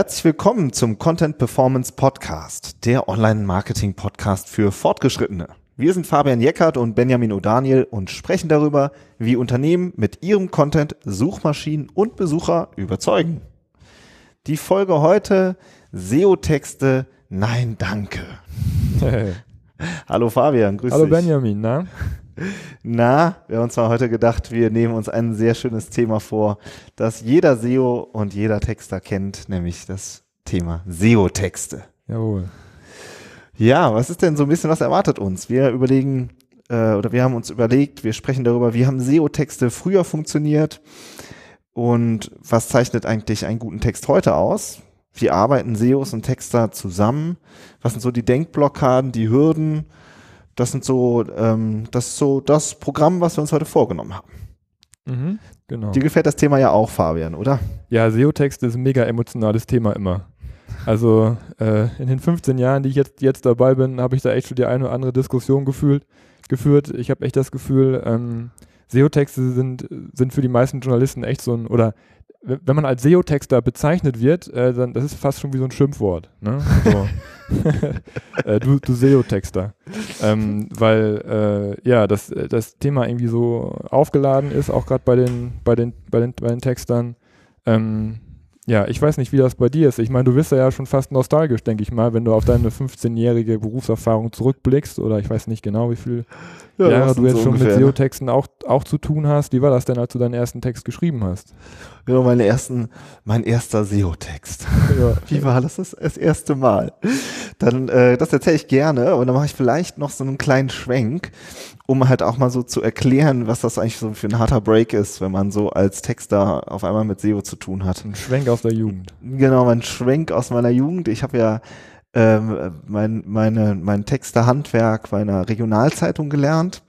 Herzlich willkommen zum Content Performance Podcast, der Online-Marketing-Podcast für Fortgeschrittene. Wir sind Fabian Jeckert und Benjamin O'Daniel und sprechen darüber, wie Unternehmen mit ihrem Content Suchmaschinen und Besucher überzeugen. Die Folge heute SEO-Texte, nein, danke. Hallo Fabian, grüß Hallo dich. Hallo Benjamin, na? Na, wir haben uns mal heute gedacht, wir nehmen uns ein sehr schönes Thema vor, das jeder SEO und jeder Texter kennt, nämlich das Thema SEO-Texte. Jawohl. Ja, was ist denn so ein bisschen, was erwartet uns? Wir überlegen, äh, oder wir haben uns überlegt, wir sprechen darüber, wie haben SEO-Texte früher funktioniert und was zeichnet eigentlich einen guten Text heute aus? Wie arbeiten SEOs und Texter zusammen? Was sind so die Denkblockaden, die Hürden? Das sind so, ähm, das ist so das Programm, was wir uns heute vorgenommen haben. Mhm, genau. Dir gefällt das Thema ja auch, Fabian, oder? Ja, SEO-Text ist ein mega emotionales Thema immer. Also äh, in den 15 Jahren, die ich jetzt, jetzt dabei bin, habe ich da echt schon die eine oder andere Diskussion gefühlt, geführt. Ich habe echt das Gefühl, ähm, SEO-Texte sind, sind für die meisten Journalisten echt so ein, oder wenn man als SEO-Texter bezeichnet wird, äh, dann das ist fast schon wie so ein Schimpfwort. Ne? So. äh, du, du SEO-Texter. Ähm, weil äh, ja, das, das Thema irgendwie so aufgeladen ist, auch gerade bei den, bei, den, bei, den, bei den Textern. Ähm, ja, ich weiß nicht, wie das bei dir ist. Ich meine, du bist ja schon fast nostalgisch, denke ich mal, wenn du auf deine 15-jährige Berufserfahrung zurückblickst oder ich weiß nicht genau, wie viel ja, Jahre du jetzt so schon ungefähr, mit ne? SEO-Texten auch, auch zu tun hast. Wie war das denn, als du deinen ersten Text geschrieben hast? Genau, meine ersten, mein erster SEO-Text. Ja. Wie war das, das das erste Mal? Dann, äh, das erzähle ich gerne und dann mache ich vielleicht noch so einen kleinen Schwenk, um halt auch mal so zu erklären, was das eigentlich so für ein harter Break ist, wenn man so als Texter auf einmal mit SEO zu tun hat. Ein Schwenk aus der Jugend. Genau, ein Schwenk aus meiner Jugend. Ich habe ja ähm, mein, meine, mein Texterhandwerk bei einer Regionalzeitung gelernt.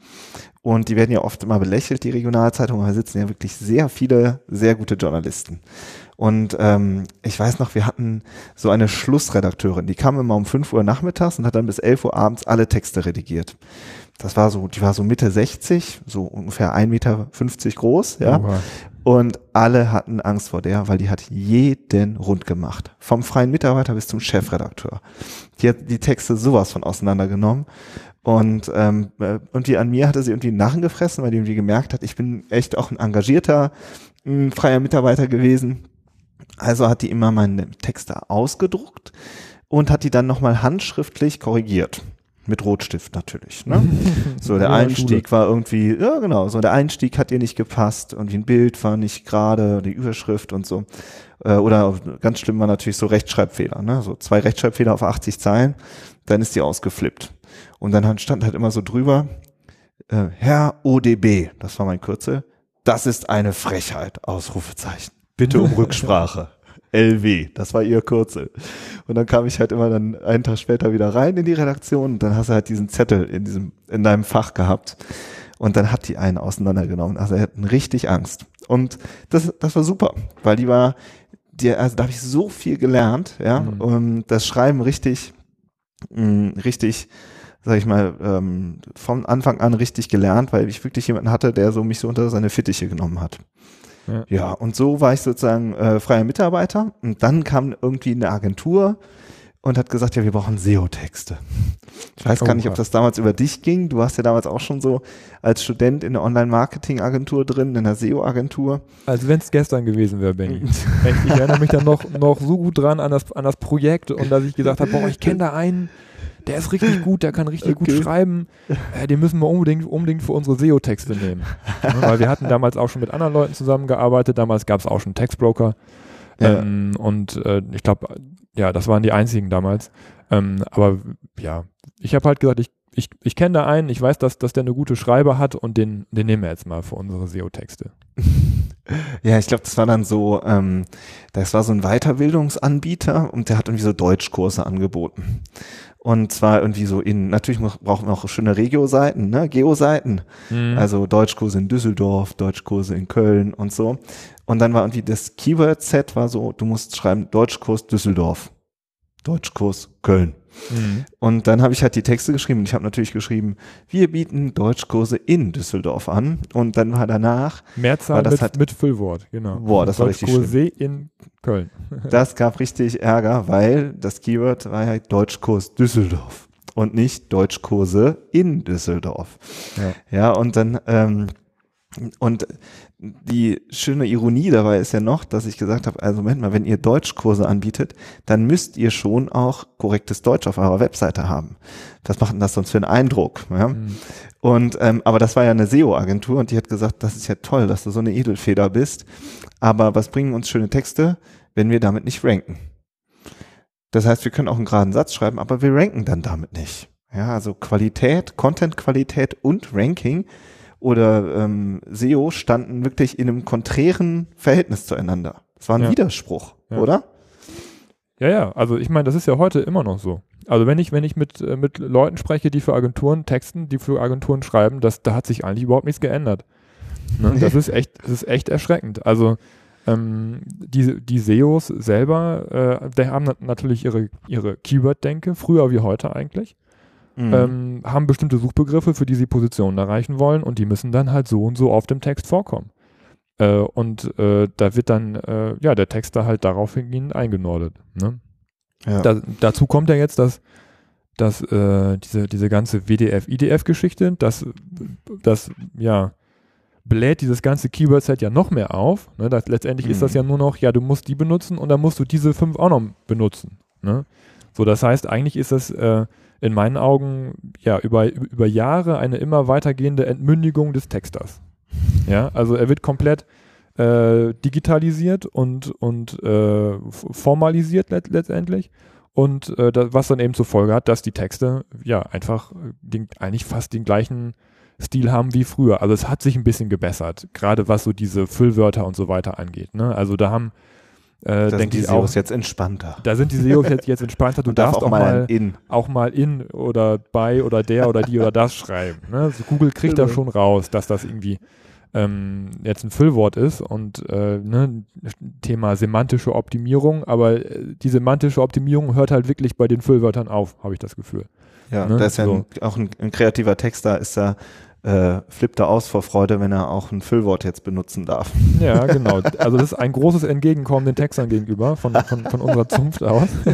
Und die werden ja oft immer belächelt, die Regionalzeitungen, da sitzen ja wirklich sehr viele, sehr gute Journalisten. Und ähm, ich weiß noch, wir hatten so eine Schlussredakteurin, die kam immer um 5 Uhr nachmittags und hat dann bis 11 Uhr abends alle Texte redigiert. Das war so, die war so Mitte 60, so ungefähr 1,50 Meter groß, ja. Oha. Und alle hatten Angst vor der, weil die hat jeden rund gemacht. Vom freien Mitarbeiter bis zum Chefredakteur. Die hat die Texte sowas von auseinandergenommen. Und ähm, irgendwie an mir hatte sie irgendwie einen Narren gefressen, weil die irgendwie gemerkt hat, ich bin echt auch ein engagierter, ein freier Mitarbeiter gewesen. Also hat die immer meine Texte ausgedruckt und hat die dann nochmal handschriftlich korrigiert. Mit Rotstift natürlich. Ne? So, der Einstieg war irgendwie, ja genau, so der Einstieg hat ihr nicht gepasst und ein Bild war nicht gerade, die Überschrift und so. Äh, oder ganz schlimm war natürlich so Rechtschreibfehler, ne? So zwei Rechtschreibfehler auf 80 Zeilen, dann ist die ausgeflippt. Und dann stand halt immer so drüber, äh, Herr ODB, das war mein Kürzel, das ist eine Frechheit, Ausrufezeichen. Bitte um Rücksprache. LW, das war ihr Kürzel. Und dann kam ich halt immer dann einen Tag später wieder rein in die Redaktion und dann hast du halt diesen Zettel in diesem, in deinem Fach gehabt. Und dann hat die einen auseinandergenommen. Also er hatten richtig Angst. Und das, das war super, weil die war, die, also da habe ich so viel gelernt, ja, mhm. und das Schreiben richtig, mh, mm, richtig, sag ich mal, ähm, von Anfang an richtig gelernt, weil ich wirklich jemanden hatte, der so mich so unter seine Fittiche genommen hat. Ja. ja, und so war ich sozusagen äh, freier Mitarbeiter und dann kam irgendwie eine Agentur und hat gesagt, ja, wir brauchen SEO-Texte. Ich weiß gar nicht, ob das damals über dich ging. Du warst ja damals auch schon so als Student in der Online-Marketing-Agentur drin, in der SEO-Agentur. Als wenn es gestern gewesen wäre, Benny. ich erinnere mich dann noch, noch so gut dran an das, an das Projekt und dass ich gesagt habe, boah, ich kenne da einen, der ist richtig gut, der kann richtig okay. gut schreiben, äh, den müssen wir unbedingt, unbedingt für unsere SEO-Texte nehmen. ja, weil wir hatten damals auch schon mit anderen Leuten zusammengearbeitet, damals gab es auch schon Textbroker. Ja. Ähm, und äh, ich glaube, ja, das waren die einzigen damals. Ähm, aber ja, ich habe halt gesagt, ich, ich, ich kenne da einen, ich weiß, dass, dass der eine gute Schreiber hat und den, den nehmen wir jetzt mal für unsere SEO-Texte. Ja, ich glaube, das war dann so, ähm, das war so ein Weiterbildungsanbieter und der hat irgendwie so Deutschkurse angeboten. Und zwar irgendwie so in, natürlich brauchen wir auch schöne Regio-Seiten, ne, Geo-Seiten. Mhm. Also Deutschkurse in Düsseldorf, Deutschkurse in Köln und so. Und dann war irgendwie das Keyword-Set war so, du musst schreiben Deutschkurs Düsseldorf, Deutschkurs Köln. Mhm. Und dann habe ich halt die Texte geschrieben. Ich habe natürlich geschrieben, wir bieten Deutschkurse in Düsseldorf an. Und dann war danach. Mehrzahl war das mit, halt, mit Füllwort, genau. Boah, das war richtig schön. in Köln. Das gab richtig Ärger, weil das Keyword war ja Deutschkurs Düsseldorf und nicht Deutschkurse in Düsseldorf. Ja, ja und dann ähm, und die schöne Ironie dabei ist ja noch, dass ich gesagt habe, also Moment mal, wenn ihr Deutschkurse anbietet, dann müsst ihr schon auch korrektes Deutsch auf eurer Webseite haben. Was macht denn das sonst für einen Eindruck? Ja? Mhm. Und ähm, aber das war ja eine SEO-Agentur und die hat gesagt, das ist ja toll, dass du so eine Edelfeder bist. Aber was bringen uns schöne Texte, wenn wir damit nicht ranken? Das heißt, wir können auch einen geraden Satz schreiben, aber wir ranken dann damit nicht. Ja, also Qualität, Content-Qualität und Ranking oder ähm, SEO standen wirklich in einem konträren Verhältnis zueinander. Es war ein ja. Widerspruch, ja. oder? Ja, ja, also ich meine, das ist ja heute immer noch so. Also wenn ich, wenn ich mit, äh, mit Leuten spreche, die für Agenturen texten, die für Agenturen schreiben, das, da hat sich eigentlich überhaupt nichts geändert. Ne? Das ist echt, das ist echt erschreckend. Also ähm, die, die SEOs selber, äh, die haben natürlich ihre, ihre Keyword-Denke, früher wie heute eigentlich mhm. ähm, haben bestimmte Suchbegriffe, für die sie Positionen erreichen wollen und die müssen dann halt so und so auf dem Text vorkommen. Äh, und äh, da wird dann äh, ja der Text da halt daraufhin eingenordet. Ne? Ja. Da, dazu kommt ja jetzt, dass dass äh, diese, diese ganze WDF-IDF-Geschichte, das, das, ja, bläht dieses ganze Keyword-Set ja noch mehr auf. Ne? Das, letztendlich mhm. ist das mhm. ja nur noch, ja, du musst die benutzen und dann musst du diese fünf auch noch benutzen. Ne? So, das heißt, eigentlich ist das äh, in meinen Augen ja über, über Jahre eine immer weitergehende Entmündigung des Texters. Ja, also er wird komplett äh, digitalisiert und, und äh, formalisiert let letztendlich. Und äh, das, was dann eben zur Folge hat, dass die Texte ja einfach den, eigentlich fast den gleichen Stil haben wie früher. Also es hat sich ein bisschen gebessert, gerade was so diese Füllwörter und so weiter angeht. Ne? Also da haben äh, da sind die SEOs jetzt entspannter. Da sind die SEOs jetzt, jetzt entspannter. Du darfst auch, auch mal in. auch mal in oder bei oder der oder die oder das schreiben. Ne? Also Google kriegt genau. da schon raus, dass das irgendwie ähm, jetzt ein Füllwort ist und äh, ne, Thema semantische Optimierung, aber äh, die semantische Optimierung hört halt wirklich bei den Füllwörtern auf, habe ich das Gefühl. Ja, ne? da ist ja so. ein, auch ein, ein kreativer Texter, ist da äh, flippt er aus vor Freude, wenn er auch ein Füllwort jetzt benutzen darf. Ja, genau. Also das ist ein großes Entgegenkommen den Textern gegenüber von, von, von unserer Zunft aus.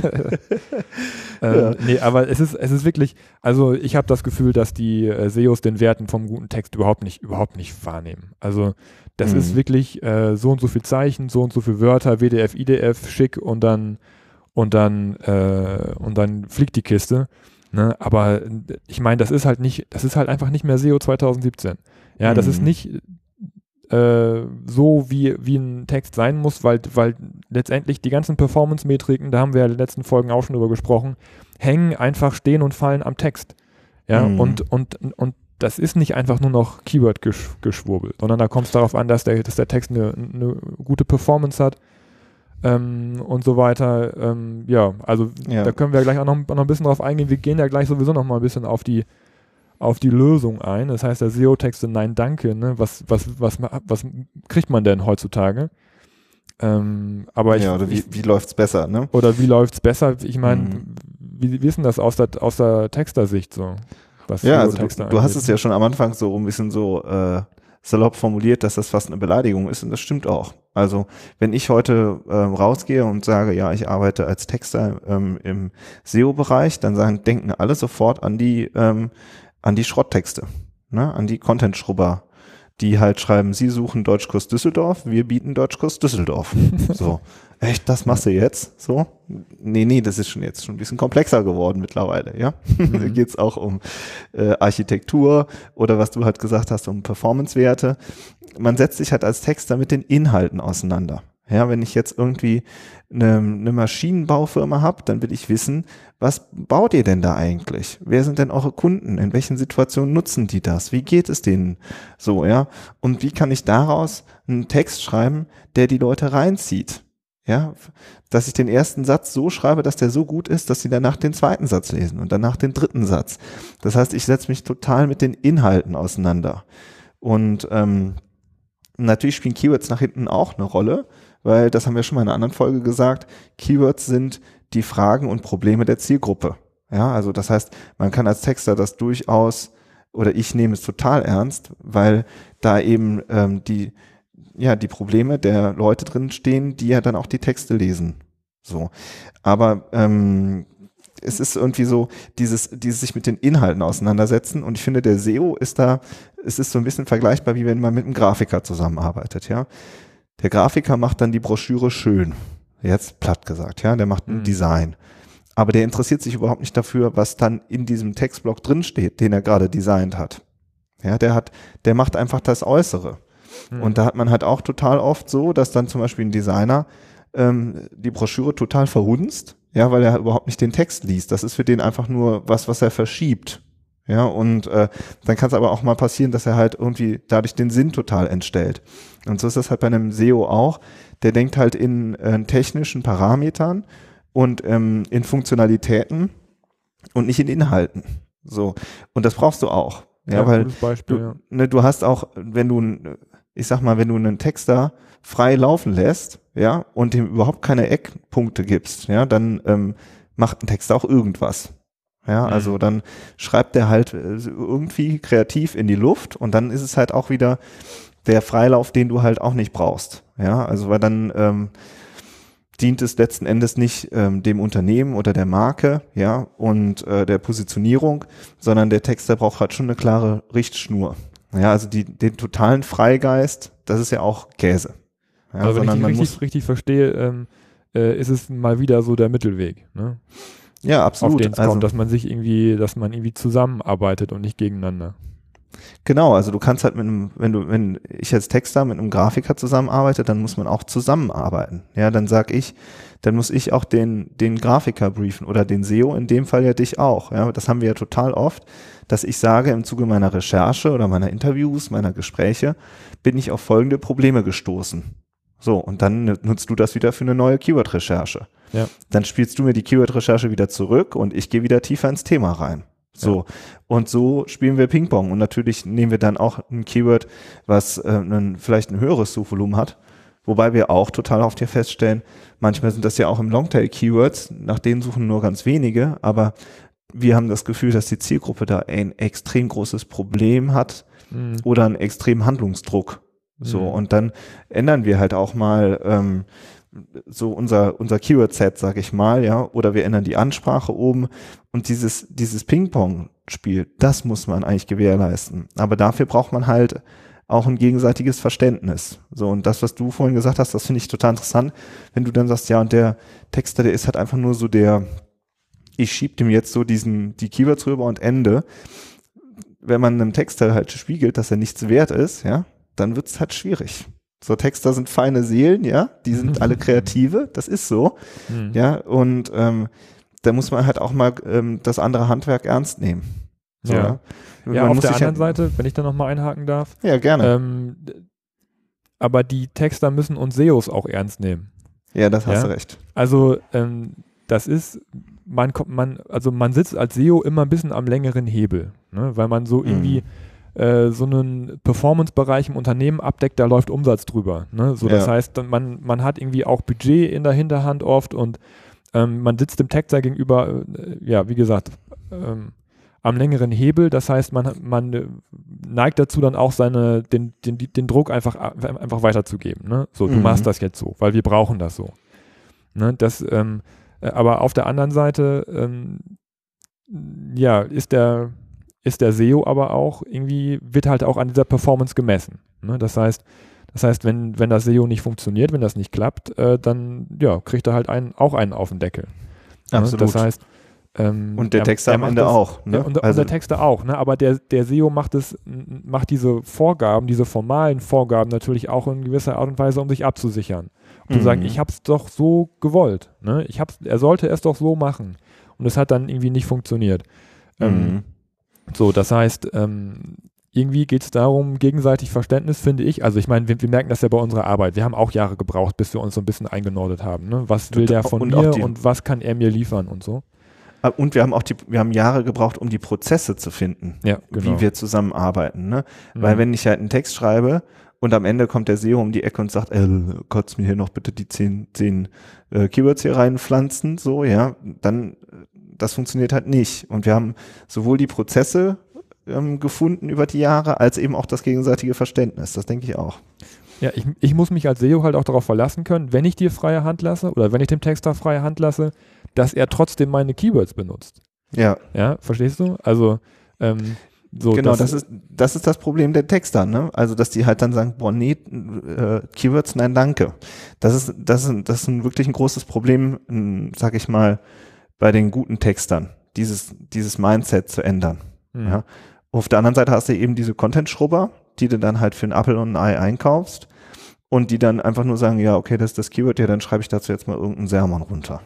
ähm, ja. Nee, aber es ist, es ist wirklich, also ich habe das Gefühl, dass die äh, SEOs den Werten vom guten Text überhaupt nicht, überhaupt nicht wahrnehmen. Also das mhm. ist wirklich äh, so und so viel Zeichen, so und so viele Wörter, WDF, IDF, schick und dann und dann äh, und dann fliegt die Kiste. Ne? Aber ich meine, das ist halt nicht, das ist halt einfach nicht mehr SEO 2017. Ja, mhm. das ist mhm. nicht äh, so, wie, wie ein Text sein muss, weil, weil letztendlich die ganzen Performance-Metriken, da haben wir ja in den letzten Folgen auch schon drüber gesprochen, hängen einfach stehen und fallen am Text. Ja, mhm. und, und, und das ist nicht einfach nur noch Keyword-Geschwurbel, sondern da kommt es darauf an, dass der, dass der Text eine, eine gute Performance hat, ähm, und so weiter. Ähm, ja, also ja. da können wir gleich auch noch, noch ein bisschen drauf eingehen. Wir gehen ja gleich sowieso noch mal ein bisschen auf die auf die Lösung ein. Das heißt, der SEO-Texte Nein, danke. Ne? Was, was, was, was kriegt man denn heutzutage? Ähm, aber ich, ja, oder wie, wie läuft's besser, ne? Oder wie läuft's besser? Ich meine, mhm. wie, wie ist denn das aus der, aus der Texter-Sicht so? Was ja, also du, du hast es ja schon am Anfang so ein bisschen so äh, salopp formuliert, dass das fast eine Beleidigung ist und das stimmt auch. Also wenn ich heute ähm, rausgehe und sage, ja, ich arbeite als Texter ähm, im SEO-Bereich, dann sagen, denken alle sofort an die ähm, an die Schrotttexte, ne, an die Content-Schrubber, die halt schreiben, sie suchen Deutschkurs Düsseldorf, wir bieten Deutschkurs Düsseldorf. so. Echt, das machst du jetzt? So? Nee, nee, das ist schon jetzt schon ein bisschen komplexer geworden mittlerweile, ja. Mhm. da geht's auch um äh, Architektur oder was du halt gesagt hast, um Performance-Werte. Man setzt sich halt als Texter mit den Inhalten auseinander. Ja, wenn ich jetzt irgendwie eine, eine Maschinenbaufirma habe, dann will ich wissen, was baut ihr denn da eigentlich? Wer sind denn eure Kunden? In welchen Situationen nutzen die das? Wie geht es denen so, ja? Und wie kann ich daraus einen Text schreiben, der die Leute reinzieht? Ja, dass ich den ersten Satz so schreibe, dass der so gut ist, dass sie danach den zweiten Satz lesen und danach den dritten Satz. Das heißt, ich setze mich total mit den Inhalten auseinander. Und ähm, natürlich spielen Keywords nach hinten auch eine Rolle weil das haben wir schon mal in einer anderen Folge gesagt, Keywords sind die Fragen und Probleme der Zielgruppe. Ja, also das heißt, man kann als Texter das durchaus oder ich nehme es total ernst, weil da eben ähm, die ja die Probleme der Leute drin stehen, die ja dann auch die Texte lesen. So, aber ähm, es ist irgendwie so dieses, dieses sich mit den Inhalten auseinandersetzen und ich finde, der SEO ist da, es ist so ein bisschen vergleichbar, wie wenn man mit einem Grafiker zusammenarbeitet, ja. Der Grafiker macht dann die Broschüre schön, jetzt platt gesagt, ja, der macht ein mhm. Design. Aber der interessiert sich überhaupt nicht dafür, was dann in diesem Textblock drinsteht, den er gerade designt hat. Ja, der hat, der macht einfach das Äußere. Mhm. Und da hat man halt auch total oft so, dass dann zum Beispiel ein Designer ähm, die Broschüre total verhunzt ja, weil er überhaupt nicht den Text liest. Das ist für den einfach nur was, was er verschiebt. Ja, und äh, dann kann es aber auch mal passieren, dass er halt irgendwie dadurch den Sinn total entstellt. Und so ist das halt bei einem SEO auch. Der denkt halt in äh, technischen Parametern und ähm, in Funktionalitäten und nicht in Inhalten. So. Und das brauchst du auch. Ja, ja weil Beispiel, du, ja. Ne, du hast auch, wenn du, ich sag mal, wenn du einen Texter frei laufen lässt, ja, und dem überhaupt keine Eckpunkte gibst, ja, dann ähm, macht ein Text auch irgendwas. Ja, mhm. also dann schreibt der halt äh, irgendwie kreativ in die Luft und dann ist es halt auch wieder der Freilauf, den du halt auch nicht brauchst. Ja, also weil dann ähm, dient es letzten Endes nicht ähm, dem Unternehmen oder der Marke, ja, und äh, der Positionierung, sondern der Texter braucht halt schon eine klare Richtschnur. Ja, also die, den totalen Freigeist, das ist ja auch Käse. Ja, also wenn ich richtig, muss, richtig verstehe, ähm, äh, ist es mal wieder so der Mittelweg. Ne? Ja, absolut. Auf den es also, dass man sich irgendwie, dass man irgendwie zusammenarbeitet und nicht gegeneinander. Genau, also du kannst halt mit einem, wenn du, wenn ich als Texter mit einem Grafiker zusammenarbeite, dann muss man auch zusammenarbeiten. Ja, dann sag ich, dann muss ich auch den, den Grafiker briefen oder den SEO, in dem Fall ja dich auch. Ja, das haben wir ja total oft, dass ich sage, im Zuge meiner Recherche oder meiner Interviews, meiner Gespräche, bin ich auf folgende Probleme gestoßen. So, und dann nutzt du das wieder für eine neue Keyword-Recherche. Ja. Dann spielst du mir die Keyword-Recherche wieder zurück und ich gehe wieder tiefer ins Thema rein. So. Ja. Und so spielen wir Ping-Pong. Und natürlich nehmen wir dann auch ein Keyword, was äh, ein, vielleicht ein höheres Suchvolumen hat. Wobei wir auch total oft hier feststellen, manchmal sind das ja auch im Longtail-Keywords, nach denen suchen nur ganz wenige, aber wir haben das Gefühl, dass die Zielgruppe da ein extrem großes Problem hat mhm. oder einen extremen Handlungsdruck. So, mhm. und dann ändern wir halt auch mal ähm, so unser, unser Keyword-Set, sag ich mal, ja, oder wir ändern die Ansprache oben und dieses, dieses Ping-Pong-Spiel, das muss man eigentlich gewährleisten. Aber dafür braucht man halt auch ein gegenseitiges Verständnis. So, und das, was du vorhin gesagt hast, das finde ich total interessant, wenn du dann sagst, ja, und der Texter, der ist halt einfach nur so der, ich schieb dem jetzt so diesen, die Keywords rüber und Ende. Wenn man einem Texter halt spiegelt, dass er nichts wert ist, ja, dann wird's halt schwierig. So Texter sind feine Seelen, ja, die sind alle Kreative, das ist so, mhm. ja, und ähm, da muss man halt auch mal ähm, das andere Handwerk ernst nehmen. So, ja. ja, ja auf der anderen halt, Seite, wenn ich da nochmal einhaken darf. Ja, gerne. Ähm, aber die Texter müssen uns SEOs auch ernst nehmen. Ja, das hast ja? du recht. Also ähm, das ist, man kommt, man, also man sitzt als SEO immer ein bisschen am längeren Hebel, ne? weil man so irgendwie mhm äh, so einen Performance-Bereich im Unternehmen abdeckt, da läuft Umsatz drüber. Ne? So, das ja. heißt, man, man hat irgendwie auch Budget in der Hinterhand oft und ähm, man sitzt dem Texter gegenüber, äh, ja, wie gesagt, ähm, am längeren Hebel. Das heißt, man, man neigt dazu, dann auch seine, den, den, den Druck einfach, einfach weiterzugeben. Ne? So, du mhm. machst das jetzt so, weil wir brauchen das so. Ne? Das, ähm, äh, aber auf der anderen Seite, ähm, ja, ist der, ist der SEO aber auch irgendwie, wird halt auch an dieser Performance gemessen. Ne? Das heißt, das heißt, wenn, wenn das SEO nicht funktioniert, wenn das nicht klappt, äh, dann ja, kriegt er halt einen, auch einen auf den Deckel. Ne? Absolut. Das heißt, ähm, und der Texter am Ende das, auch. Ne? Und, also, und, der Texter auch, ne? aber der, der SEO macht es, macht diese Vorgaben, diese formalen Vorgaben natürlich auch in gewisser Art und Weise, um sich abzusichern. Um mhm. zu sagen, ich habe es doch so gewollt. Ne? Ich hab's, er sollte es doch so machen. Und es hat dann irgendwie nicht funktioniert. Ähm, mhm. Ähm, so, das heißt, ähm, irgendwie geht es darum, gegenseitig Verständnis, finde ich. Also ich meine, wir, wir, merken das ja bei unserer Arbeit. Wir haben auch Jahre gebraucht, bis wir uns so ein bisschen eingenordet haben. Ne? Was will der von und mir und was kann er mir liefern und so. Ah, und wir haben auch die, wir haben Jahre gebraucht, um die Prozesse zu finden, ja, genau. wie wir zusammenarbeiten. Ne? Mhm. Weil wenn ich halt einen Text schreibe und am Ende kommt der SEO um die Ecke und sagt, äh, kannst mir hier noch bitte die zehn, zehn äh, Keywords hier reinpflanzen, so, ja, dann das funktioniert halt nicht. Und wir haben sowohl die Prozesse ähm, gefunden über die Jahre, als eben auch das gegenseitige Verständnis. Das denke ich auch. Ja, ich, ich muss mich als SEO halt auch darauf verlassen können, wenn ich dir freie Hand lasse oder wenn ich dem Texter freie Hand lasse, dass er trotzdem meine Keywords benutzt. Ja. Ja, verstehst du? Also, ähm, so, genau, das, das, ist, das ist das Problem der Texter, ne? Also, dass die halt dann sagen, boah, nee, äh, Keywords, nein, danke. Das ist, das ist, das ist ein wirklich ein großes Problem, sag ich mal, bei den guten Textern, dieses, dieses Mindset zu ändern. hm. Ja. Auf der anderen Seite hast du eben diese Content-Schrubber, die du dann halt für einen Apple und ein Ei einkaufst und die dann einfach nur sagen, ja, okay, das ist das Keyword, ja, dann schreibe ich dazu jetzt mal irgendeinen Sermon runter.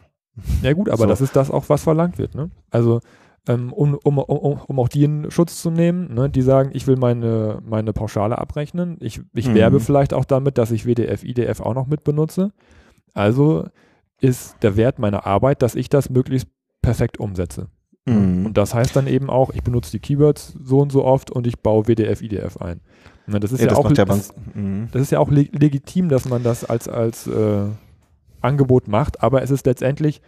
Ja gut, aber So. das ist das auch, was verlangt wird. Ne? Also ähm, um, um, um, um auch die in Schutz zu nehmen, ne? die sagen, ich will meine, meine Pauschale abrechnen. Ich, ich Mhm. werbe vielleicht auch damit, dass ich WDF, IDF auch noch mit benutze. Also ist der Wert meiner Arbeit, dass ich das möglichst perfekt umsetze. Mhm. Und das heißt dann eben auch, ich benutze die Keywords so und so oft und ich baue WDF, IDF ein. Ne, das ist ja, das auch ja das, mhm. das ist ja auch le legitim, dass man das als, als äh, Angebot macht, aber es ist letztendlich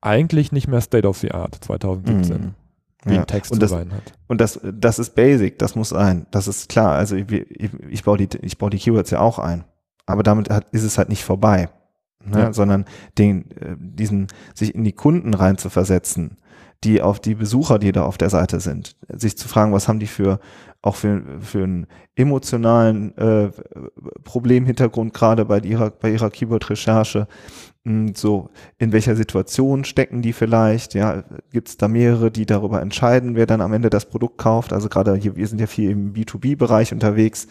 eigentlich nicht mehr State of the Art 2017, Mhm. wie Ja. ein Text und zu das, sein hat. Und das, das ist basic, das muss sein. Das ist klar. Also ich, ich, ich baue die, ich baue die Keywords ja auch ein. Aber damit hat, ist es halt nicht vorbei. Ne? Ja. Sondern den, äh, diesen, sich in die Kunden rein zu versetzen, die auf die Besucher, die da auf der Seite sind, sich zu fragen, was haben die für, auch für, für einen emotionalen äh, Problemhintergrund gerade bei ihrer, bei ihrer Keyword-Recherche. Hm, So, in welcher Situation stecken die vielleicht? Ja, gibt es da mehrere, die darüber entscheiden, wer dann am Ende das Produkt kauft? Also gerade hier, wir sind ja viel im B2B-Bereich unterwegs.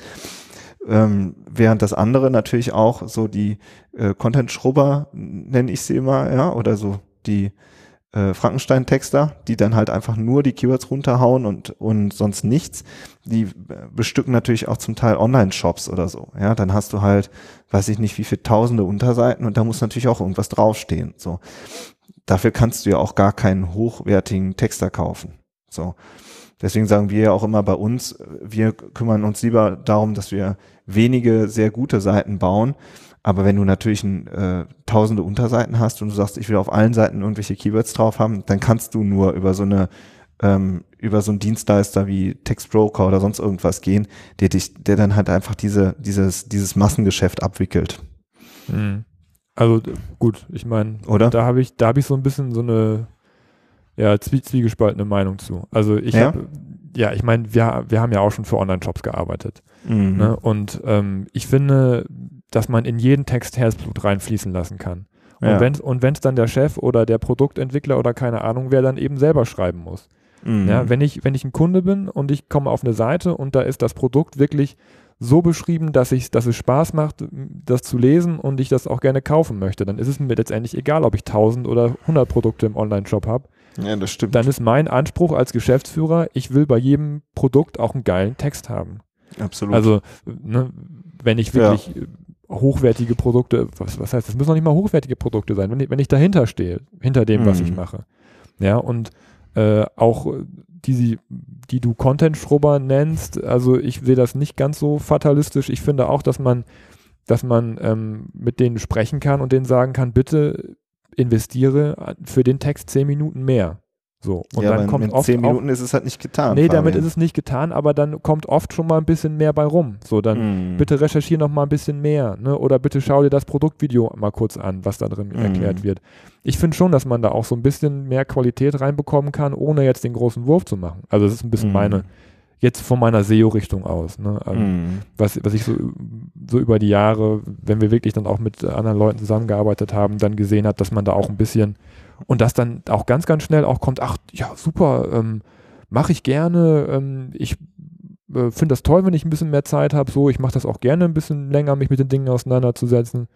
Ähm, während das andere natürlich auch so die äh, Content-Schrubber, nenne ich sie immer, ja, oder so die äh, Frankenstein-Texter, die dann halt einfach nur die Keywords runterhauen und, und sonst nichts. Die äh, bestücken natürlich auch zum Teil Online-Shops oder so. Ja, dann hast du halt, weiß ich nicht, wie viele tausende Unterseiten und da muss natürlich auch irgendwas draufstehen. So. Dafür kannst du ja auch gar keinen hochwertigen Texter kaufen. So. Deswegen sagen wir ja auch immer bei uns, äh, wir kümmern uns lieber darum, dass wir wenige sehr gute Seiten bauen. Aber wenn du natürlich ein, äh, tausende Unterseiten hast und du sagst, ich will auf allen Seiten irgendwelche Keywords drauf haben, dann kannst du nur über so eine ähm, über so einen Dienstleister wie Textbroker oder sonst irgendwas gehen, der dich, der dann halt einfach diese, dieses, dieses Massengeschäft abwickelt. Mhm. Also gut, ich meine, da habe ich, da habe ich so ein bisschen so eine ja, zwie zwiegespaltene Meinung zu. Also ich Ja? habe, ja, ich meine, wir, wir haben ja auch schon für Online-Shops gearbeitet. Mhm. Ne? Und ähm, ich finde, dass man in jeden Text Herzblut reinfließen lassen kann. Und Ja. wenn und wenn's dann der Chef oder der Produktentwickler oder keine Ahnung wer dann eben selber schreiben muss. Mhm. Ja, wenn ich, wenn ich ein Kunde bin und ich komme auf eine Seite und da ist das Produkt wirklich so beschrieben, dass, ich, dass es Spaß macht, das zu lesen und ich das auch gerne kaufen möchte, dann ist es mir letztendlich egal, ob ich 1000 oder 100 Produkte im Online-Shop habe. ja, das stimmt. Dann ist mein Anspruch als Geschäftsführer, ich will bei jedem Produkt auch einen geilen Text haben. Absolut. Also, ne, wenn ich Ja. wirklich äh, hochwertige Produkte, was, was heißt, das müssen noch nicht mal hochwertige Produkte sein, wenn ich, wenn ich dahinter stehe, hinter dem, was ich Mhm. mache. Ja, und äh, auch die, die du Content-Schrubber nennst, also ich sehe das nicht ganz so fatalistisch. Ich finde auch, dass man, dass man ähm, mit denen sprechen kann und denen sagen kann, bitte investiere für den Text zehn Minuten mehr. So. Und ja, dann kommt in oft zehn auch, Minuten ist es halt nicht getan. Nee, damit Fabian. ist es nicht getan, aber dann kommt oft schon mal ein bisschen mehr bei rum. So, dann Mhm. bitte recherchiere noch mal ein bisschen mehr, ne? Oder bitte schau dir das Produktvideo mal kurz an, was da drin Mhm. erklärt wird. Ich finde schon, dass man da auch so ein bisschen mehr Qualität reinbekommen kann, ohne jetzt den großen Wurf zu machen. Also das ist ein bisschen Mhm. meine, jetzt von meiner SEO-Richtung aus, ne? Also, was, was ich so, so über die Jahre, wenn wir wirklich dann auch mit anderen Leuten zusammengearbeitet haben, dann gesehen hat, dass man da auch ein bisschen und das dann auch ganz, ganz schnell auch kommt, ach ja, super, ähm, mache ich gerne, ähm, ich äh, finde das toll, wenn ich ein bisschen mehr Zeit habe, so, ich mache das auch gerne ein bisschen länger, mich mit den Dingen auseinanderzusetzen.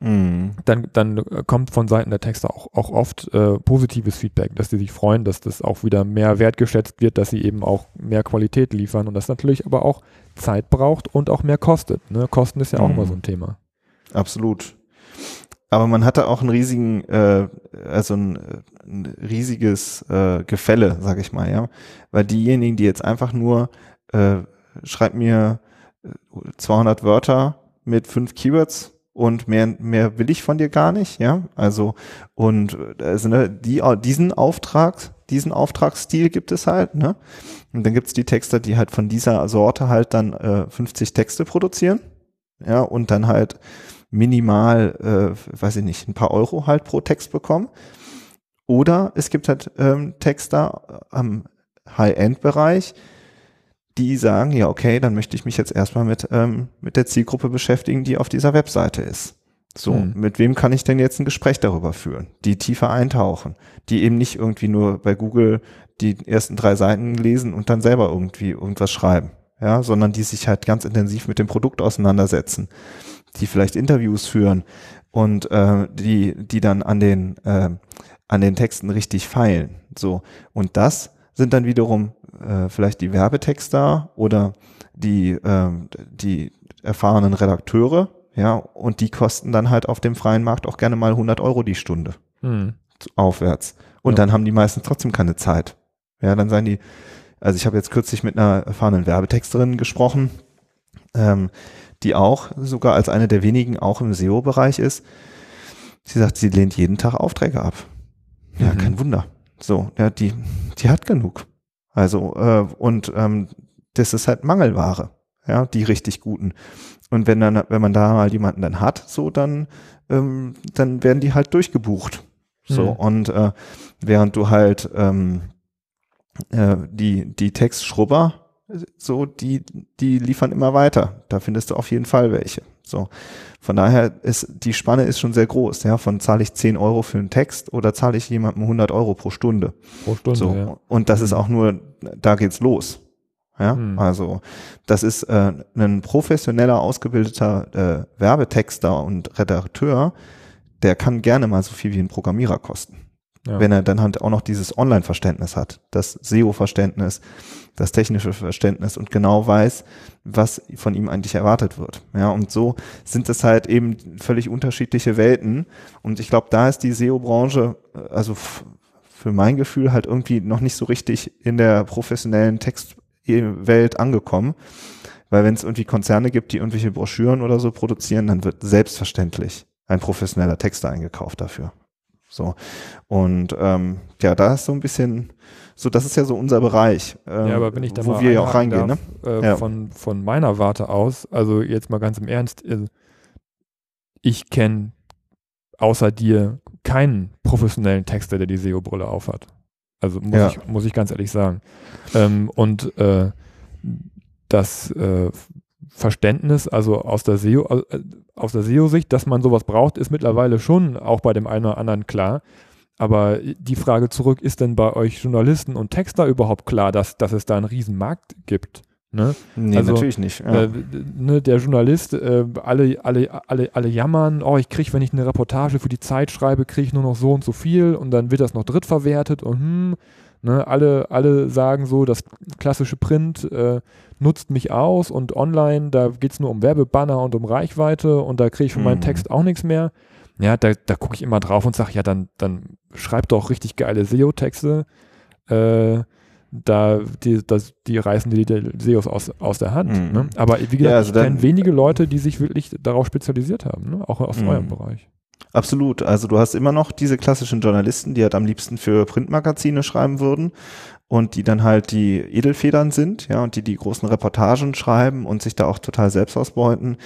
Mhm. Dann, dann äh, kommt von Seiten der Texter auch, auch oft äh, positives Feedback, dass die sich freuen, dass das auch wieder mehr wertgeschätzt wird, dass sie eben auch mehr Qualität liefern und das natürlich aber auch Zeit braucht und auch mehr kostet. Ne? Kosten ist ja auch Mhm. immer so ein Thema. Absolut. Aber man hatte auch einen riesigen, äh, also ein, ein riesiges äh, Gefälle, sag ich mal, ja. Weil diejenigen, die jetzt einfach nur, äh, schreib mir äh, 200 Wörter mit fünf Keywords und mehr, mehr will ich von dir gar nicht, ja. Also, und äh, also, ne, die, diesen Auftrag, diesen Auftragsstil gibt es halt, ne. Und dann gibt's die Texter, die halt von dieser Sorte halt dann äh, 50 Texte produzieren. ja, und dann halt minimal, äh, weiß ich nicht, ein paar Euro halt pro Text bekommen. Oder es gibt halt ähm, Texter am High-End-Bereich, die sagen, ja, okay, dann möchte ich mich jetzt erstmal mit, ähm, mit der Zielgruppe beschäftigen, die auf dieser Webseite ist. So, hm. mit wem kann ich denn jetzt ein Gespräch darüber führen? Die tiefer eintauchen, die eben nicht irgendwie nur bei Google die ersten drei Seiten lesen und dann selber irgendwie irgendwas schreiben, ja, sondern die sich halt ganz intensiv mit dem Produkt auseinandersetzen, die vielleicht Interviews führen und äh, die, die dann an den, äh, an den Texten richtig feilen. So, und das sind dann wiederum äh, vielleicht die Werbetexter oder die, äh, die erfahrenen Redakteure, ja, und die kosten dann halt auf dem freien Markt auch gerne mal 100 Euro die Stunde hm. aufwärts. Und ja. dann haben die meisten trotzdem keine Zeit. Ja, dann seien die, also ich habe jetzt kürzlich mit einer erfahrenen Werbetexterin gesprochen, ähm, die auch sogar als eine der wenigen auch im SEO-Bereich ist. Sie sagt, sie lehnt jeden Tag Aufträge ab. Ja, mhm. kein Wunder. So, ja, die, die hat genug. Also, äh, und ähm, das ist halt Mangelware, ja, die richtig guten. Und wenn dann, wenn man da mal jemanden dann hat, so dann, ähm, dann werden die halt durchgebucht. So, mhm. und äh, während du halt ähm, äh, die, die Textschrubber, so, die, die liefern immer weiter. Da findest du auf jeden Fall welche. So. Von daher ist, die Spanne ist schon sehr groß, ja. Von zahle ich 10 Euro für einen Text oder zahle ich jemandem 100 Euro pro Stunde. Pro Stunde, so. ja. Und das ist auch nur, da geht's los. Ja, hm. also das ist äh, ein professioneller, ausgebildeter äh, Werbetexter und Redakteur, der kann gerne mal so viel wie ein Programmierer kosten. Ja. Wenn er dann halt auch noch dieses Online-Verständnis hat, das SEO-Verständnis, das technische Verständnis und genau weiß, was von ihm eigentlich erwartet wird. Ja, und so sind es halt eben völlig unterschiedliche Welten. Und ich glaube, da ist die SEO-Branche, äh, also für mein Gefühl halt irgendwie noch nicht so richtig in der professionellen Textwelt angekommen. Weil wenn es irgendwie Konzerne gibt, die irgendwelche Broschüren oder so produzieren, dann wird selbstverständlich ein professioneller Texter eingekauft dafür. So. Und ähm, ja, da ist so ein bisschen, so das ist ja so unser Bereich, ähm, ja, aber wenn ich da wo wir ja auch reingehen. Darf, ne? Äh, ja. von, von meiner Warte aus, also jetzt mal ganz im Ernst, äh, ich kenne außer dir keinen professionellen Texter, der die SEO-Brille aufhat. Also muss, ja. ich, muss ich ganz ehrlich sagen. Ähm, und äh, das äh, Verständnis, also aus der SEO, äh, aus der SEO-Sicht, dass man sowas braucht, ist mittlerweile schon auch bei dem einen oder anderen klar. Aber die Frage zurück, ist denn bei euch Journalisten und Texter überhaupt klar, dass, dass es da einen riesen Markt gibt? Ne? Nee, also, natürlich nicht. Ja. Äh, ne, der Journalist, äh, alle, alle, alle, alle jammern, oh, ich kriege, wenn ich eine Reportage für die Zeit schreibe, kriege ich nur noch so und so viel und dann wird das noch drittverwertet und hm, Ne, alle, alle sagen so, das klassische Print äh, nutzt mich aus und online, da geht es nur um Werbebanner und um Reichweite und da kriege ich von meinem mhm. Text auch nichts mehr. Ja, da, da gucke ich immer drauf und sage, ja, dann, dann schreib doch richtig geile SEO-Texte. Äh, da, die, das, die reißen die, die SEOs aus, aus der Hand. Mhm. Ne? Aber wie gesagt, ja, also ich kenne wenige Leute, die sich wirklich darauf spezialisiert haben, ne? auch aus mhm. eurem Bereich. Absolut. Also du hast immer noch diese klassischen Journalisten, die halt am liebsten für Printmagazine schreiben würden und die dann halt die Edelfedern sind, ja, und die die großen Reportagen schreiben und sich da auch total selbst ausbeuten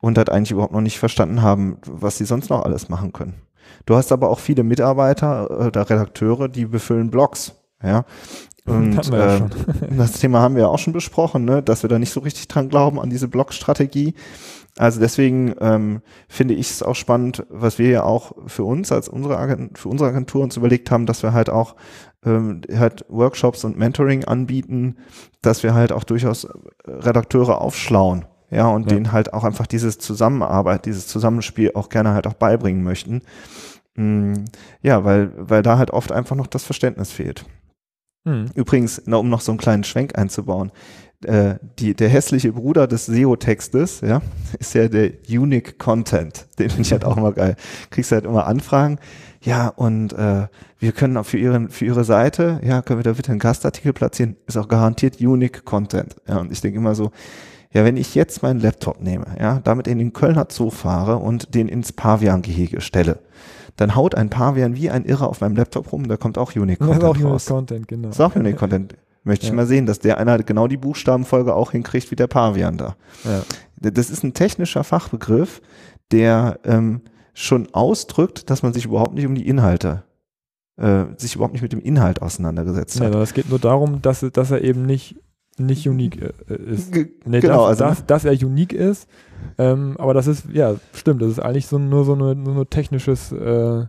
und halt eigentlich überhaupt noch nicht verstanden haben, was sie sonst noch alles machen können. Du hast aber auch viele Mitarbeiter oder äh, Redakteure, die befüllen Blogs, ja. Und äh, das Thema haben wir auch schon besprochen, ne, dass wir da nicht so richtig dran glauben an diese Blog-Strategie. Also deswegen ähm, finde ich es auch spannend, was wir ja auch für uns als unsere Agentur, für unsere Agentur uns überlegt haben, dass wir halt auch ähm, halt Workshops und Mentoring anbieten, dass wir halt auch durchaus Redakteure aufschlauen, ja, und ja. denen halt auch einfach dieses Zusammenarbeit, dieses Zusammenspiel auch gerne halt auch beibringen möchten. Mm, ja, weil, weil da halt oft einfach noch das Verständnis fehlt. Hm. Übrigens, na, um noch so einen kleinen Schwenk einzubauen, äh, die, der hässliche Bruder des SEO-Textes, ja, ist ja der Unique Content. Den finde ich halt auch immer geil. Kriegst halt immer Anfragen. Ja, und äh, wir können auch für, ihren, für ihre Seite, ja, können wir da bitte einen Gastartikel platzieren, ist auch garantiert Unique Content. Ja, und ich denke immer so, ja, wenn ich jetzt meinen Laptop nehme, ja, damit in den Kölner Zoo fahre und den ins Pavian-Gehege stelle, dann haut ein Pavian wie ein Irrer auf meinem Laptop rum, da kommt auch Unique Content das ist auch raus. Unique Content, genau. Das ist auch Unique Content. Möchte ich mal sehen, dass der einer genau die Buchstabenfolge auch hinkriegt wie der Pavian da. Ja. das ist ein technischer Fachbegriff, der ähm, schon ausdrückt, dass man sich überhaupt nicht um die Inhalte, äh, sich überhaupt nicht mit dem Inhalt auseinandergesetzt Ja, hat. es geht nur darum, dass, dass er eben nicht, nicht unique äh, ist. Ge- Nee, genau, dass, also dass, dass er unique ist, ähm, aber das ist, ja, stimmt, das ist eigentlich so, nur so ein technisches äh,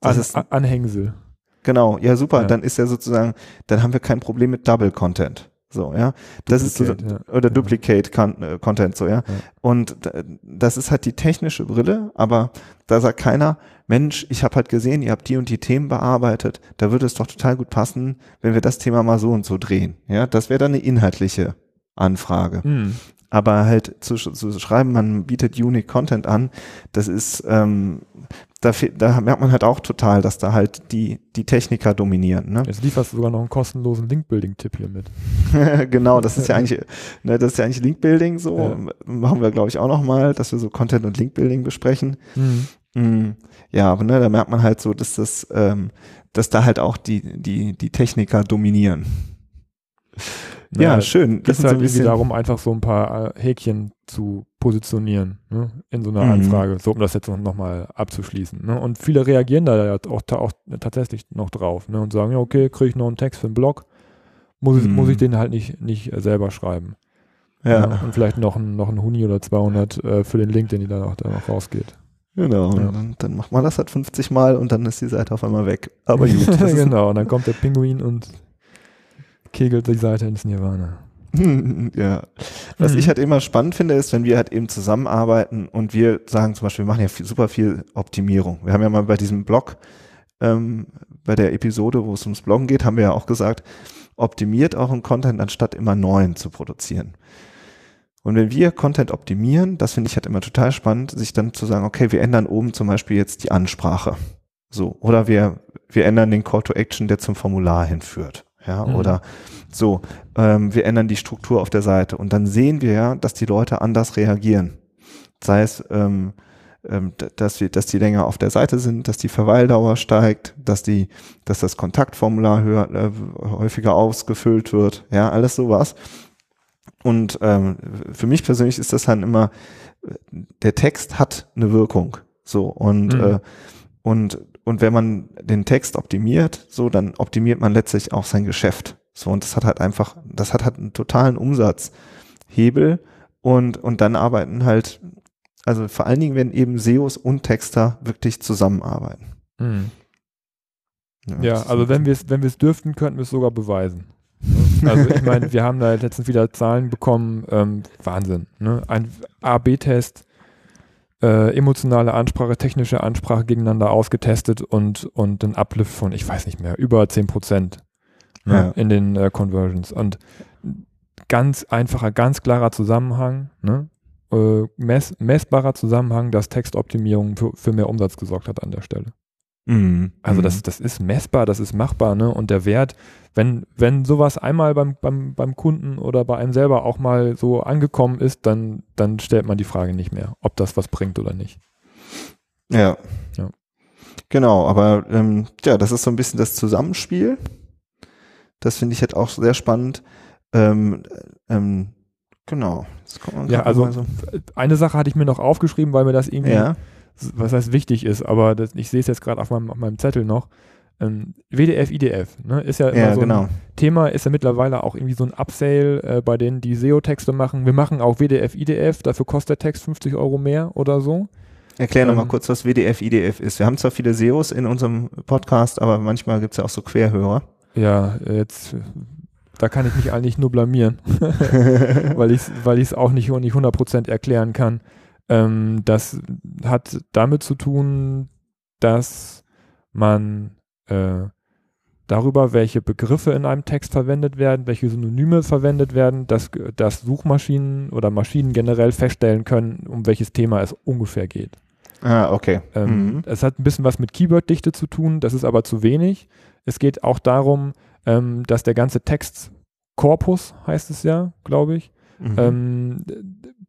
An, ist- An- Anhängsel. Genau, ja super, Ja. dann ist ja sozusagen, dann haben wir kein Problem mit Double Content. So, ja. Das ist so, ja. oder Ja. Duplicate äh, Content, so, ja. Und d- das ist halt die technische Brille, aber da sagt keiner, Mensch, ich habe halt gesehen, ihr habt die und die Themen bearbeitet, da würde es doch total gut passen, wenn wir das Thema mal so und so drehen. Ja, das wäre dann eine inhaltliche Anfrage. Hm. Aber halt zu, zu schreiben, man bietet Unique Content an, das ist, ähm, da, da merkt man halt auch total, dass da halt die, die Techniker dominieren. Ne? Jetzt lieferst du sogar noch einen kostenlosen Link-Building-Tipp hier mit. genau, das ist ja eigentlich, ne, das ist ja eigentlich Link-Building so. Ja. Machen wir, glaube ich, auch nochmal, dass wir so Content und Link-Building besprechen. Hm. Mm, Ja, aber ne, da merkt man halt so, dass das, ähm, dass da halt auch die, die, die Techniker dominieren. Ja, Naja, schön. Das es ist halt irgendwie darum, einfach so ein paar äh, Häkchen zu positionieren ne, in so einer Mhm. Anfrage, so um das jetzt noch, noch mal abzuschließen. Ne. Und viele reagieren da ja auch, auch tatsächlich noch drauf ne, und sagen, ja, okay, kriege ich noch einen Text für einen Blog, muss ich, Mhm. muss ich den halt nicht, nicht selber schreiben. ja, Und vielleicht noch ein, noch ein Huni oder 200 äh, für den Link, den die dann auch, dann auch rausgeht. genau. Ja. Dann, dann macht man das halt 50 Mal und dann ist die Seite auf einmal weg. Aber gut. Genau, und dann kommt der Pinguin und kegelt die Seite ins Nirvana. ja. Was Mhm. ich halt immer spannend finde, ist, wenn wir halt eben zusammenarbeiten und wir sagen zum Beispiel, wir machen ja viel, super viel Optimierung. Wir haben ja mal bei diesem Blog, ähm, bei der Episode, wo es ums Bloggen geht, haben wir ja auch gesagt, optimiert auch einen Content, anstatt immer neuen zu produzieren. Und wenn wir Content optimieren, das finde ich halt immer total spannend, sich dann zu sagen, okay, wir ändern oben zum Beispiel jetzt die Ansprache. So. Oder wir, wir ändern den Call to Action, der zum Formular hinführt. Ja, Mhm. oder so, ähm, wir ändern die Struktur auf der Seite und dann sehen wir ja, dass die Leute anders reagieren. Sei es, ähm, ähm, dass, wir, dass die länger auf der Seite sind, dass die Verweildauer steigt, dass die, dass das Kontaktformular höher, äh, häufiger ausgefüllt wird, ja, alles sowas. Und ähm, für mich persönlich ist das dann immer, äh, der Text hat eine Wirkung. So und Mhm. äh, und und wenn man den Text optimiert, so dann optimiert man letztlich auch sein Geschäft. So und das hat halt einfach, das hat halt einen totalen Umsatzhebel und und dann arbeiten halt, also vor allen Dingen, wenn eben SEOs und Texter wirklich zusammenarbeiten. Mhm. Ja, ist also so- wenn wir es wenn wir es dürften, könnten wir es sogar beweisen. Also ich meine, wir haben da letztens wieder Zahlen bekommen, ähm, Wahnsinn. Ne? Ein A-B-Test, äh, emotionale Ansprache, technische Ansprache gegeneinander ausgetestet und, und ein Uplift von, ich weiß nicht mehr, über 10 Prozent ne, Ja. in den äh, Conversions. Und ganz einfacher, ganz klarer Zusammenhang, ne? äh, mess, messbarer Zusammenhang, dass Textoptimierung für, für mehr Umsatz gesorgt hat an der Stelle. Mhm. Also Mhm. das, das ist messbar, das ist machbar, ne? Und der Wert, wenn, wenn sowas einmal beim, beim, beim Kunden oder bei einem selber auch mal so angekommen ist, dann, dann stellt man die Frage nicht mehr, ob das was bringt oder nicht. Ja. Ja. Genau, aber ähm, ja, das ist so ein bisschen das Zusammenspiel. Das finde ich halt auch sehr spannend. Ähm, ähm, genau. Ja, also so. eine Sache hatte ich mir noch aufgeschrieben, weil mir das irgendwie, ja, was heißt wichtig ist, aber das, ich sehe es jetzt gerade auf meinem, auf meinem Zettel noch. Ähm, WDF, IDF, ne? Ist ja immer ja, so genau. Thema, ist ja mittlerweile auch irgendwie so ein Upsale äh, bei denen, die SEO-Texte machen. Wir machen auch WDF, IDF, dafür kostet der Text 50 Euro mehr oder so. Erklär noch mal ähm, kurz, was WDF, IDF ist. Wir haben zwar viele SEOs in unserem Podcast, aber manchmal gibt es ja auch so Querhörer. Ja, jetzt, da kann ich mich eigentlich nur blamieren, weil ich es weil ich's auch nicht, nicht 100% erklären kann. Ähm, das hat damit zu tun, dass man äh, darüber, welche Begriffe in einem Text verwendet werden, welche Synonyme verwendet werden, dass, dass Suchmaschinen oder Maschinen generell feststellen können, um welches Thema es ungefähr geht. ah, okay. Ähm, Mhm. Es hat ein bisschen was mit Keyworddichte zu tun, das ist aber zu wenig. Es geht auch darum, ähm, dass der ganze Textkorpus, heißt es ja, glaube ich, Mhm. ähm,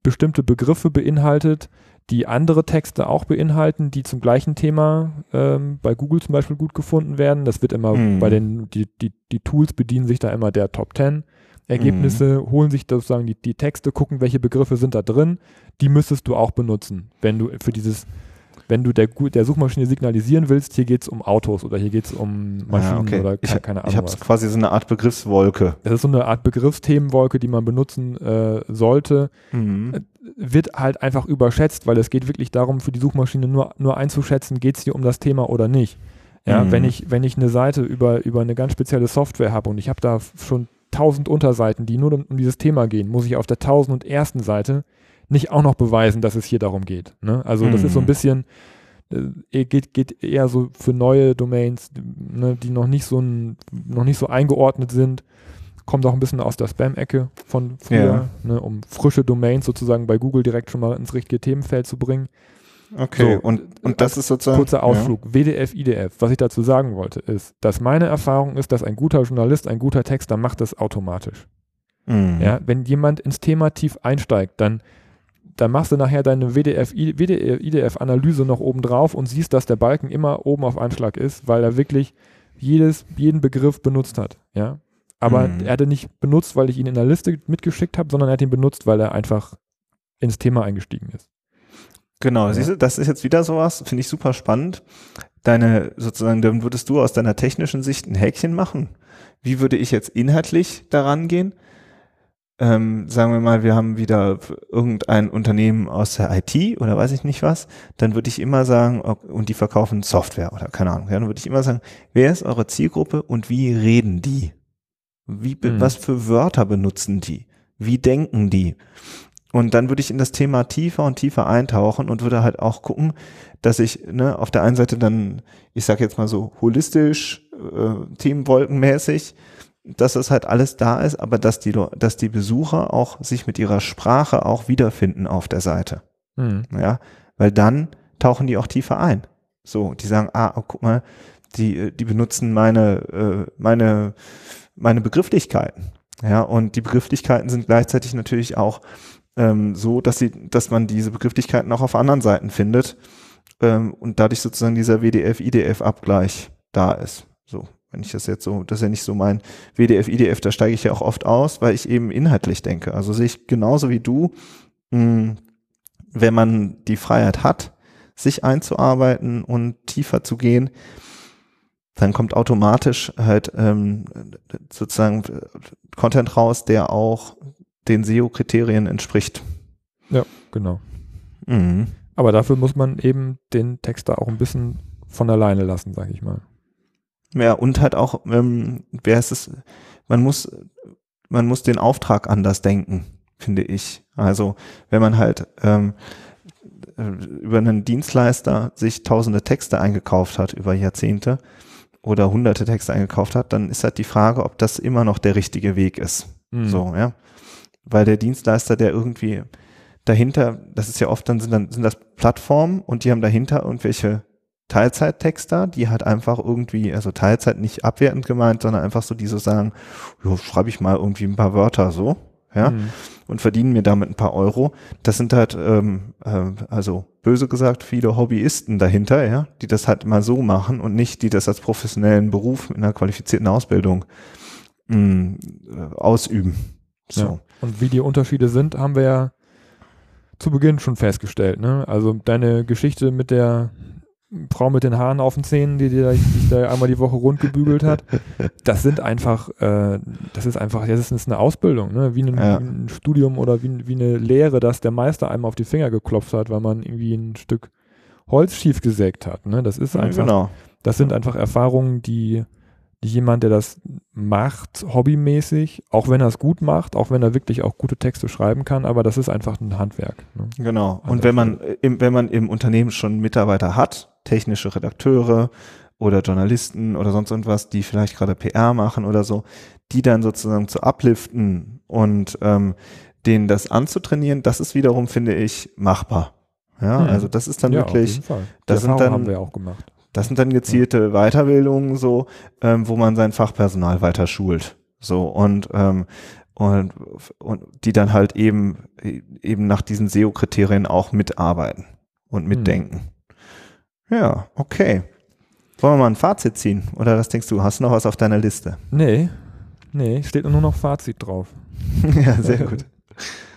bestimmte Begriffe beinhaltet, die andere Texte auch beinhalten, die zum gleichen Thema ähm, bei Google zum Beispiel gut gefunden werden. Das wird immer Mhm. bei den, die, die, die Tools bedienen sich da immer der Top 10 Ergebnisse, holen sich sozusagen die, die Texte, gucken, welche Begriffe sind da drin. Die müsstest du auch benutzen, wenn du für dieses, wenn du der, der Suchmaschine signalisieren willst, hier geht es um Autos oder hier geht es um Maschinen Ah, okay. oder ich, ke- keine Ahnung. Ich habe quasi so eine Art Begriffswolke. Das ist so eine Art Begriffsthemenwolke, die man benutzen äh, sollte. Mhm. Wird halt einfach überschätzt, weil es geht wirklich darum, für die Suchmaschine nur, nur einzuschätzen, geht es hier um das Thema oder nicht. Ja, Mhm. wenn ich, wenn ich eine Seite über, über eine ganz spezielle Software habe und ich habe da schon tausend Unterseiten, die nur um, um dieses Thema gehen, muss ich auf der tausend und ersten Seite nicht auch noch beweisen, dass es hier darum geht. Ne? Also das ist so ein Mhm. bisschen, äh, geht, geht eher so für neue Domains, ne, die noch nicht so ein, noch nicht so eingeordnet sind. Kommt auch ein bisschen aus der Spam-Ecke von früher, Ja. ne, um frische Domains sozusagen bei Google direkt schon mal ins richtige Themenfeld zu bringen. Okay, So, und, und das ist sozusagen. Kurzer Ausflug. WDF, IDF. Was ich dazu sagen wollte, ist, dass meine Erfahrung ist, dass ein guter Journalist, ein guter Texter macht das automatisch. Ja. Mhm. Ja, wenn jemand ins Thema tief einsteigt, dann, dann machst du nachher deine WDF, I- WDF, IDF-Analyse noch oben drauf und siehst, dass der Balken immer oben auf Anschlag ist, weil er wirklich jedes, jeden Begriff benutzt hat. Ja. Aber Mhm. er hat ihn nicht benutzt, weil ich ihn in der Liste mitgeschickt habe, sondern er hat ihn benutzt, weil er einfach ins Thema eingestiegen ist. Genau, Ja. siehst du, das ist jetzt wieder sowas, finde ich super spannend. Deine, sozusagen, dann würdest du aus deiner technischen Sicht ein Häkchen machen. Wie würde ich jetzt inhaltlich daran gehen? Ähm, sagen wir mal, wir haben wieder irgendein Unternehmen aus der IT oder weiß ich nicht was, dann würde ich immer sagen, und die verkaufen Software oder keine Ahnung, ja, dann würde ich immer sagen, wer ist eure Zielgruppe und wie reden die? Wie, Mhm. was für Wörter benutzen die? Wie denken die? Und dann würde ich in das Thema tiefer und tiefer eintauchen und würde halt auch gucken, dass ich ne, auf der einen Seite dann, ich sage jetzt mal so holistisch, äh, themenwolkenmäßig, dass das halt alles da ist, aber dass die, dass die Besucher auch sich mit ihrer Sprache auch wiederfinden auf der Seite. Mhm. Ja, weil dann tauchen die auch tiefer ein. So, die sagen, ah, oh, guck mal, die, äh, die benutzen meine, äh, meine, meine Begrifflichkeiten. Ja, und die Begrifflichkeiten sind gleichzeitig natürlich auch ähm, so, dass sie, dass man diese Begrifflichkeiten auch auf anderen Seiten findet ähm, und dadurch sozusagen dieser WDF-IDF-Abgleich da ist. So, wenn ich das jetzt so, das ist ja nicht so mein WDF-IDF, da steige ich ja auch oft aus, weil ich eben inhaltlich denke. Also sehe ich genauso wie du, mh, wenn man die Freiheit hat, sich einzuarbeiten und tiefer zu gehen, dann kommt automatisch halt ähm, sozusagen Content raus, der auch den SEO-Kriterien entspricht. Genau. Mhm. Aber dafür muss man eben den Texter auch ein bisschen von alleine lassen, sag ich mal. Ja, und halt auch, ähm, wer ist es, man muss, man muss den Auftrag anders denken, finde ich. Also, wenn man halt ähm, äh, über einen Dienstleister sich tausende Texte eingekauft hat über Jahrzehnte oder hunderte Texte eingekauft hat, dann ist halt die Frage, ob das immer noch der richtige Weg ist. Mhm. So, ja. Weil der Dienstleister, der irgendwie dahinter, das ist ja oft, dann sind, dann sind das Plattformen und die haben dahinter irgendwelche Teilzeittexter, die halt einfach irgendwie, also Teilzeit nicht abwertend gemeint, sondern einfach so, die so sagen, jo, schreibe ich mal irgendwie ein paar Wörter so, ja, Mhm. und verdienen mir damit ein paar Euro. Das sind halt, ähm, äh, also böse gesagt, viele Hobbyisten dahinter, ja, die das halt mal so machen und nicht, die das als professionellen Beruf mit einer qualifizierten Ausbildung mh, äh, ausüben. So. Ja. Und wie die Unterschiede sind, haben wir ja zu Beginn schon festgestellt. Ne? Also deine Geschichte mit der Frau mit den Haaren auf den Zähnen, die dich da einmal die Woche rund gebügelt hat, das sind einfach, äh, das ist einfach, das ist eine Ausbildung, ne? wie, ein, Ja. wie ein Studium oder wie, wie eine Lehre, dass der Meister einem auf die Finger geklopft hat, weil man irgendwie ein Stück Holz schief gesägt hat. Ne? Das ist Ja, einfach genau. das sind einfach Erfahrungen, die, die jemand, der das macht, hobbymäßig, auch wenn er es gut macht, auch wenn er wirklich auch gute Texte schreiben kann, aber das ist einfach ein Handwerk. Ne? Genau. Und wenn man, im, wenn man im Unternehmen schon Mitarbeiter hat, technische Redakteure oder Journalisten oder sonst irgendwas, die vielleicht gerade PR machen oder so, die dann sozusagen zu upliften und ähm, denen das anzutrainieren, das ist wiederum, finde ich, machbar. Ja, Hm. also das ist dann ja, wirklich, das sind dann- haben wir auch gemacht. das sind dann gezielte Weiterbildungen so, ähm, wo man sein Fachpersonal weiter schult. So und ähm, und, und die dann halt eben eben nach diesen SEO-Kriterien auch mitarbeiten und mitdenken. Ja, okay. Wollen wir mal ein Fazit ziehen? Oder was denkst du? Hast du noch was auf deiner Liste? Nee, Nee, steht nur noch Fazit drauf. ja, sehr gut.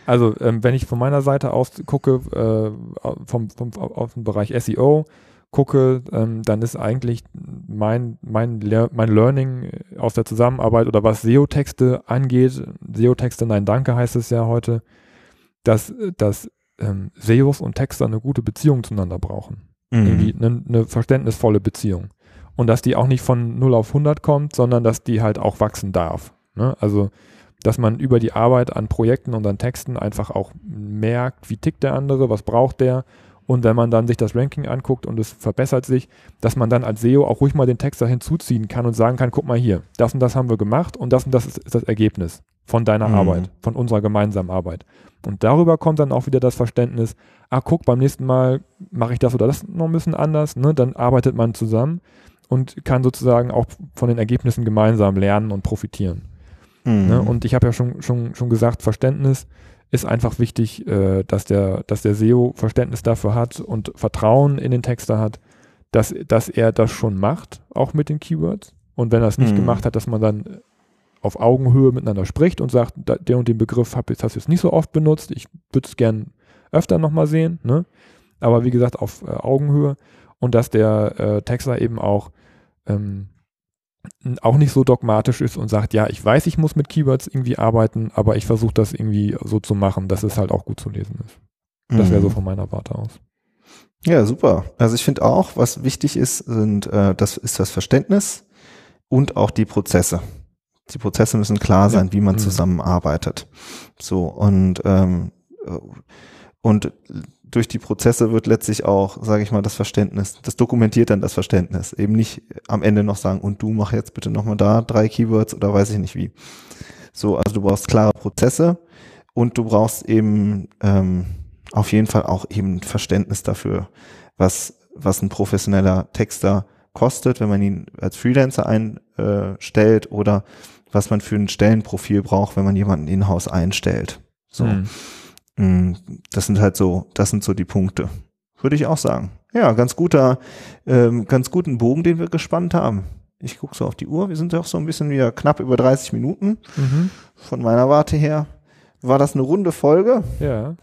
Also, ähm, wenn ich von meiner Seite aus gucke, äh, vom, vom, auf den Bereich SEO, gucke, ähm, dann ist eigentlich mein, mein, Le mein Learning aus der Zusammenarbeit oder was SEO-Texte angeht, SEO-Texte, nein, danke heißt es ja heute, dass, dass ähm, SEOs und Texter eine gute Beziehung zueinander brauchen. Mhm. Irgendwie eine, eine verständnisvolle Beziehung. Und dass die auch nicht von 0 auf 100 kommt, sondern dass die halt auch wachsen darf. Ne? Also, dass man über die Arbeit an Projekten und an Texten einfach auch merkt, wie tickt der andere, was braucht der und wenn man dann sich das Ranking anguckt und es verbessert sich, dass man dann als SEO auch ruhig mal den Text da hinzuziehen kann und sagen kann, guck mal hier, das und das haben wir gemacht und das und das ist, ist das Ergebnis von deiner mhm. Arbeit, von unserer gemeinsamen Arbeit. Und darüber kommt dann auch wieder das Verständnis, ah, guck, beim nächsten Mal mache ich das oder das noch ein bisschen anders, ne? dann arbeitet man zusammen und kann sozusagen auch von den Ergebnissen gemeinsam lernen und profitieren. Mhm. Ne? Und ich habe ja schon, schon, schon gesagt, Verständnis ist einfach wichtig, äh, dass, der, dass der SEO Verständnis dafür hat und Vertrauen in den Texter hat, dass, dass er das schon macht, auch mit den Keywords. Und wenn er es nicht mhm. gemacht hat, dass man dann auf Augenhöhe miteinander spricht und sagt, der und den Begriff hab jetzt, hast du jetzt nicht so oft benutzt, ich würde es gern öfter nochmal sehen, ne? aber wie gesagt auf äh, Augenhöhe und dass der äh, Texter eben auch ähm, auch nicht so dogmatisch ist und sagt, ja, ich weiß, ich muss mit Keywords irgendwie arbeiten, aber ich versuche das irgendwie so zu machen, dass es halt auch gut zu lesen ist. Das wäre so mhm. von meiner Warte aus. Ja, super. Also ich finde auch, was wichtig ist, sind, äh, das ist das Verständnis und auch die Prozesse. Die Prozesse müssen klar sein, ja. wie man mhm. zusammenarbeitet. So und ähm, äh, und durch die Prozesse wird letztlich auch, sage ich mal, das Verständnis, das dokumentiert dann das Verständnis. Eben nicht am Ende noch sagen, und du mach jetzt bitte nochmal da drei Keywords oder weiß ich nicht wie. So, also du brauchst klare Prozesse und du brauchst eben ähm, auf jeden Fall auch eben Verständnis dafür, was, was ein professioneller Texter kostet, wenn man ihn als Freelancer einstellt oder was man für ein Stellenprofil braucht, wenn man jemanden in-house einstellt. So. Mhm. Das sind halt so, das sind so die Punkte. Würde ich auch sagen. Ja, ganz guter, ähm, ganz guten Bogen, den wir gespannt haben. Ich gucke so auf die Uhr. Wir sind ja auch so ein bisschen wieder knapp über 30 Minuten. Mhm. Von meiner Warte her war das eine runde Folge. Ja.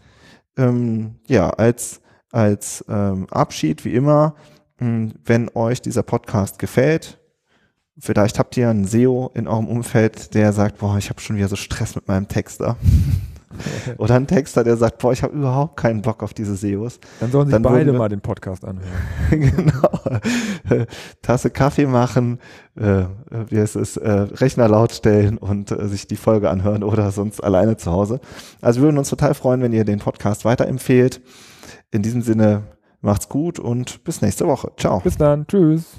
Ähm, ja, als, als ähm, Abschied, wie immer, mm, wenn euch dieser Podcast gefällt, vielleicht habt ihr einen SEO in eurem Umfeld, der sagt, boah, ich habe schon wieder so Stress mit meinem Texter. Oder ein Texter, der sagt, boah, ich habe überhaupt keinen Bock auf diese SEOs. Dann sollen sich Dann beide mal den Podcast anhören. genau. Tasse Kaffee machen, äh, wie heißt es, äh, Rechner laut stellen und äh, sich die Folge anhören oder sonst alleine zu Hause. Also wir würden uns total freuen, wenn ihr den Podcast weiterempfehlt. In diesem Sinne, macht's gut und bis nächste Woche. Ciao. Bis dann. Tschüss.